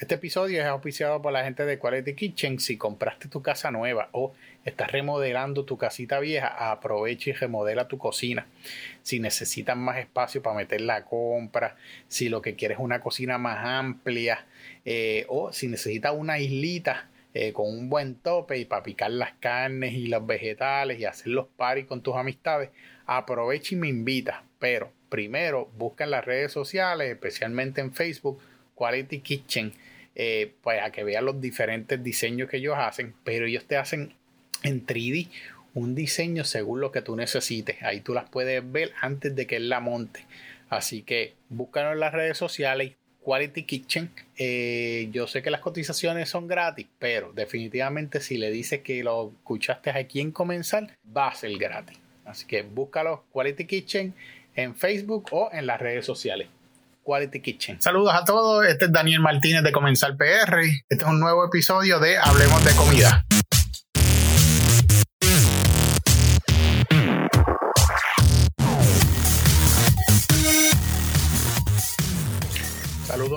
Este episodio es auspiciado por la gente de Quality Kitchen. Si compraste tu casa nueva o estás remodelando tu casita vieja, aprovecha y remodela tu cocina. Si necesitas más espacio para meter la compra, si lo que quieres es una cocina más amplia eh, o si necesitas una islita eh, con un buen tope y para picar las carnes y los vegetales y hacer los paris con tus amistades, aprovecha y me invita. Pero primero busca en las redes sociales, especialmente en Facebook, Quality Kitchen eh, pues a que vean los diferentes diseños que ellos hacen, pero ellos te hacen en 3D un diseño según lo que tú necesites. Ahí tú las puedes ver antes de que él la monte. Así que búscalo en las redes sociales. Quality Kitchen. Eh, yo sé que las cotizaciones son gratis, pero definitivamente si le dices que lo escuchaste aquí en comenzar, va a ser gratis. Así que búscalo Quality Kitchen en Facebook o en las redes sociales. Quality Kitchen. Saludos a todos, este es Daniel Martínez de Comenzar PR. Este es un nuevo episodio de Hablemos de Comida.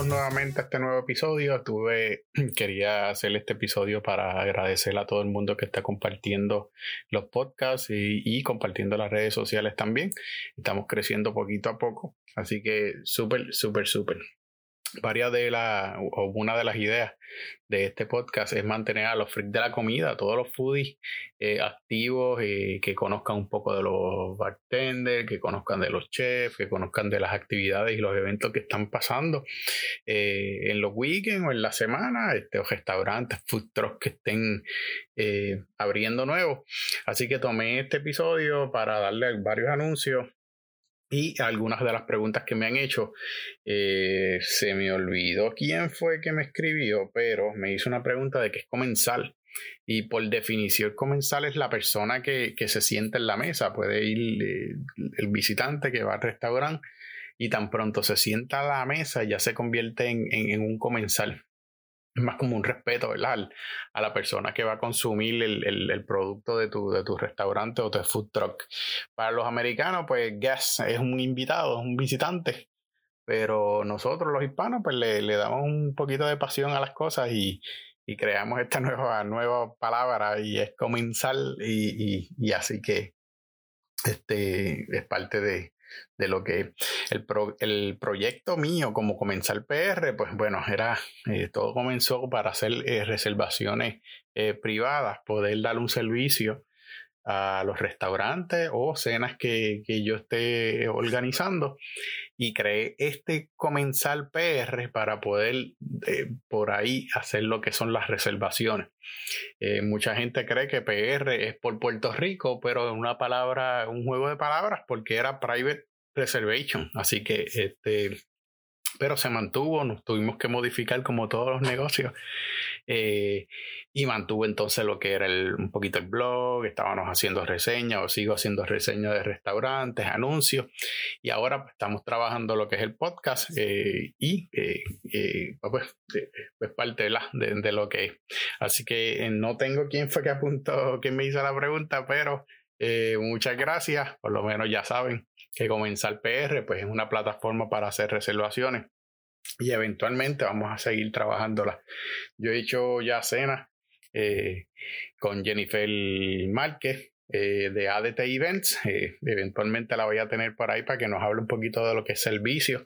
Nuevamente a este nuevo episodio. Tuve, quería hacer este episodio para agradecer a todo el mundo que está compartiendo los podcasts y, y compartiendo las redes sociales también. Estamos creciendo poquito a poco, así que súper, súper, súper varias de las, o una de las ideas de este podcast es mantener a los freaks de la comida, a todos los foodies eh, activos, y que conozcan un poco de los bartenders, que conozcan de los chefs, que conozcan de las actividades y los eventos que están pasando eh, en los weekends o en la semana, este, restaurantes, food trucks que estén eh, abriendo nuevos. Así que tomé este episodio para darle varios anuncios y algunas de las preguntas que me han hecho, eh, se me olvidó quién fue que me escribió, pero me hizo una pregunta de qué es comensal. Y por definición, comensal es la persona que, se sienta en la mesa. Puede ir eh, el visitante que va al restaurante y tan pronto se sienta a la mesa ya se convierte en un comensal es más como un respeto, ¿verdad? a la persona que va a consumir el, producto de tu, de tu restaurante o tu food truck. Para los americanos, pues guest es un invitado, un visitante. Pero nosotros, los hispanos, pues le, damos un poquito de pasión a las cosas y, creamos esta nueva, nueva palabra y es comenzar y, y así que este es parte de, de lo que el, el proyecto mío como comenzar PR, pues bueno, era, eh, todo comenzó para hacer eh, reservaciones eh, privadas, poder dar un servicio a los restaurantes o cenas que, que, yo esté organizando y creé este comenzar PR para poder por ahí hacer lo que son las reservaciones. mucha gente cree que PR es por Puerto Rico, pero es una palabra, un juego de palabras porque era private reservation. Así que, este, pero se mantuvo, nos tuvimos que modificar como todos los negocios. Eh, y mantuvo entonces lo que era el, un poquito el blog, estábamos haciendo reseñas o sigo haciendo reseñas de restaurantes, anuncios. Y ahora pues, estamos trabajando lo que es el podcast eh, y eh, pues, pues, parte de, la, de, lo que es. Así que no tengo quién fue que apuntó, quién me hizo la pregunta, pero muchas gracias. Por lo menos ya saben que Comenzar PR pues es una plataforma para hacer reservaciones y eventualmente vamos a seguir trabajándola. Yo he hecho ya cenas eh, con Jennifer Márquez eh, de ADT Events. Eh, eventualmente la voy a tener por ahí para que nos hable un poquito de lo que es servicio.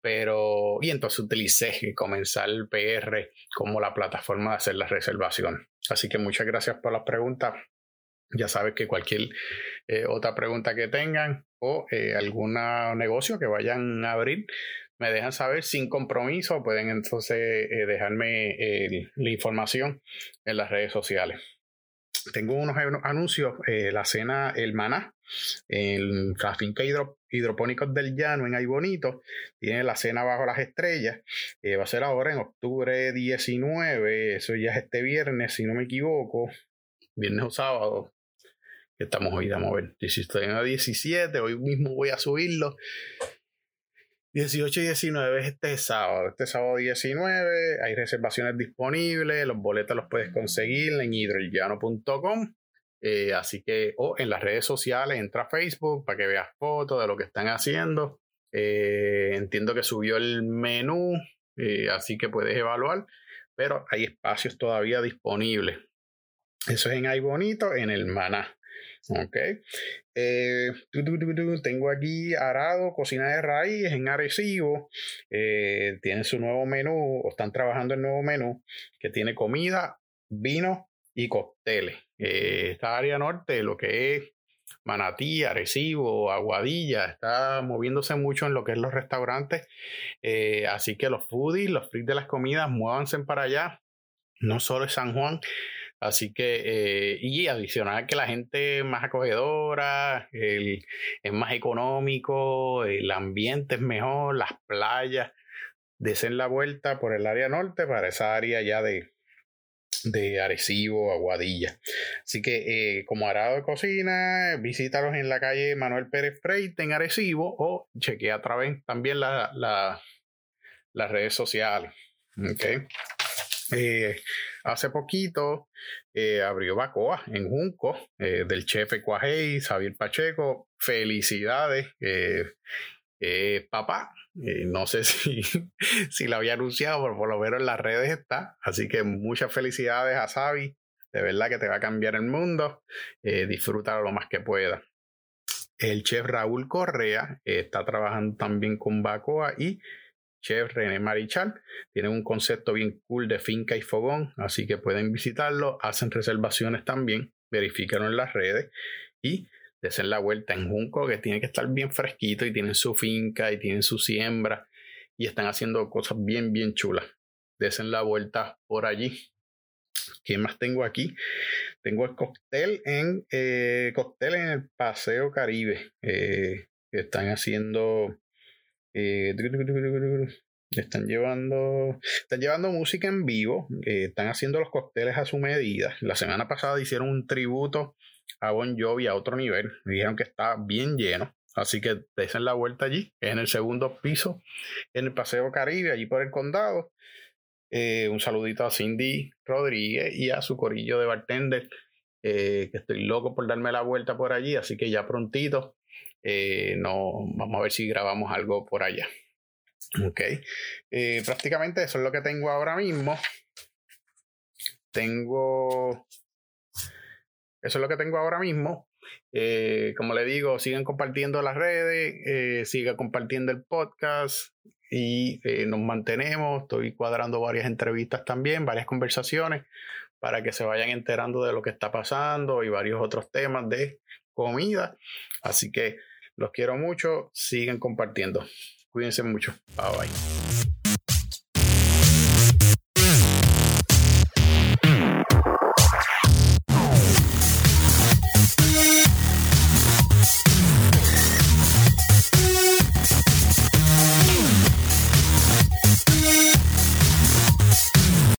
Pero, y entonces utilicé Comenzar PR como la plataforma de hacer la reservación. Así que muchas gracias por las preguntas. Ya sabes que cualquier eh, otra pregunta que tengan o eh, algún negocio que vayan a abrir, me dejan saber sin compromiso. Pueden entonces eh, dejarme la información en las redes sociales. Tengo unos anuncios, la cena El Maná, en la finca hidropónicos del llano en Ay Bonito, tiene la cena bajo las estrellas, va a ser ahora en octubre 19, eso ya es este viernes, si no me equivoco, viernes o sábado, estamos hoy, a ver, 16 a 17, hoy mismo voy a subirlo. 18 y 19 es este sábado, este sábado 19, hay reservaciones disponibles, los boletos los puedes conseguir en hidrollano.com. Eh, así que, o en las redes sociales, entra a Facebook para que veas fotos de lo que están haciendo. Eh, entiendo que subió el menú así que puedes evaluar, pero hay espacios todavía disponibles. Eso es en Ay Bonito, en el Maná. Ok. Eh, tengo aquí Arado, cocina de raíz en Arecibo. Eh, tienen su nuevo menú, o están trabajando el nuevo menú, que tiene comida, vino y cócteles. Eh, esta área norte, lo que es Manatí, Arecibo, Aguadilla, está moviéndose mucho en lo que es los restaurantes. así que los foodies, los freaks de las comidas, muévanse para allá. No solo es San Juan, Así que, eh, y adicional que la gente más acogedora, es más económico, el ambiente es mejor, las playas, desen la vuelta por el área norte para esa área ya de, de Arecibo, Aguadilla. Así que, eh, como arado de cocina, visítalos en la calle Manuel Pérez Freite en Arecibo o chequea a través también la, las redes sociales. Okay. Eh, hace poquito eh, abrió Bacoa en Junco eh, del chef Ecuajei, Xavier Pacheco. Felicidades, papá. no sé si, si lo había anunciado, pero por lo menos en las redes está. Así que muchas felicidades a Xavi. De verdad que te va a cambiar el mundo. disfrútalo lo más que pueda. El chef Raúl Correa está trabajando también con Bacoa y chef René Marichal. Tienen un concepto bien cool de finca y fogón, así que pueden visitarlo. Hacen reservaciones también, verifíquenlo en las redes y desen la vuelta en Junco, que tiene que estar bien fresquito y tienen su finca y tienen su siembra y están haciendo cosas bien, bien chulas. Desen la vuelta por allí. ¿Qué más tengo aquí? Tengo el cóctel en, eh, cóctel en el Paseo Caribe. Eh, están haciendo eh, están llevando, están llevando música en vivo, eh, están haciendo los cócteles a su medida. La semana pasada hicieron un tributo a Bon Jovi a otro nivel. dijeron que está bien lleno. Así que desen la vuelta allí, en el segundo piso, en el Paseo Caribe, allí por el condado. Eh, un saludito a Cindy Rodríguez y a su corillo de bartender, que estoy loco por darme la vuelta por allí, así que ya prontito eh, no, vamos a ver si grabamos algo por allá. Ok. Eh, prácticamente eso es lo que tengo ahora mismo. Tengo. Eso es lo que tengo ahora mismo. Eh, como le digo, sigan compartiendo las redes, sigan compartiendo el podcast y nos mantenemos. Estoy cuadrando varias entrevistas también, varias conversaciones para que se vayan enterando de lo que está pasando y varios otros temas de comida. Así que los quiero mucho. Siguen compartiendo. Cuídense mucho. Bye bye.